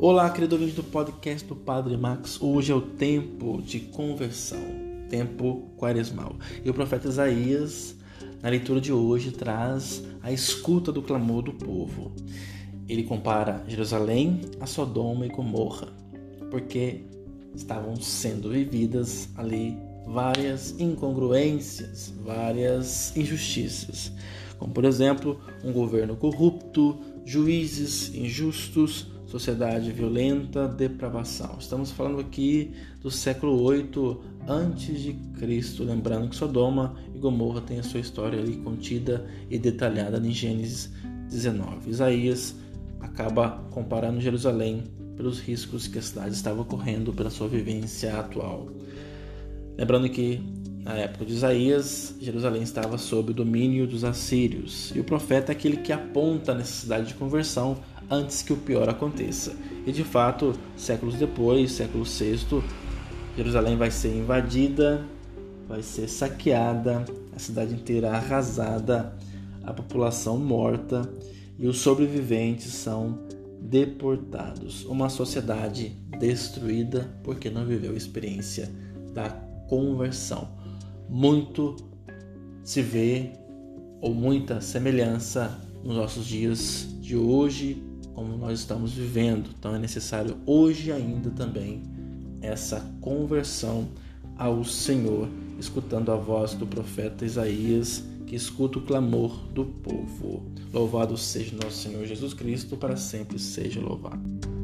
Olá, querido ouvinte do podcast do Padre Max. Hoje é o tempo de conversão, tempo quaresmal. E o profeta Isaías, na leitura de hoje, traz a escuta do clamor do povo. Ele compara Jerusalém a Sodoma e Gomorra, porque estavam sendo vividas ali várias incongruências, várias injustiças, como por exemplo, um governo corrupto, juízes injustos, sociedade violenta, depravação. Estamos falando aqui do século 8 antes de Cristo, lembrando que Sodoma e Gomorra têm a sua história ali contida e detalhada em Gênesis 19. Isaías acaba comparando Jerusalém pelos riscos que a cidade estava correndo pela sua vivência atual. Lembrando que na época de Isaías, Jerusalém estava sob o domínio dos assírios, e o profeta é aquele que aponta a necessidade de conversão antes que o pior aconteça. E de fato, séculos depois, século VI, Jerusalém vai ser invadida, vai ser saqueada, a cidade inteira arrasada, a população morta e os sobreviventes são deportados. Uma sociedade destruída porque não viveu a experiência da conversão. Muito se vê ou muita semelhança nos nossos dias de hoje como nós estamos vivendo. Então é necessário hoje ainda também essa conversão ao Senhor, escutando a voz do profeta Isaías, que escuta o clamor do povo. Louvado seja nosso Senhor Jesus Cristo, para sempre seja louvado.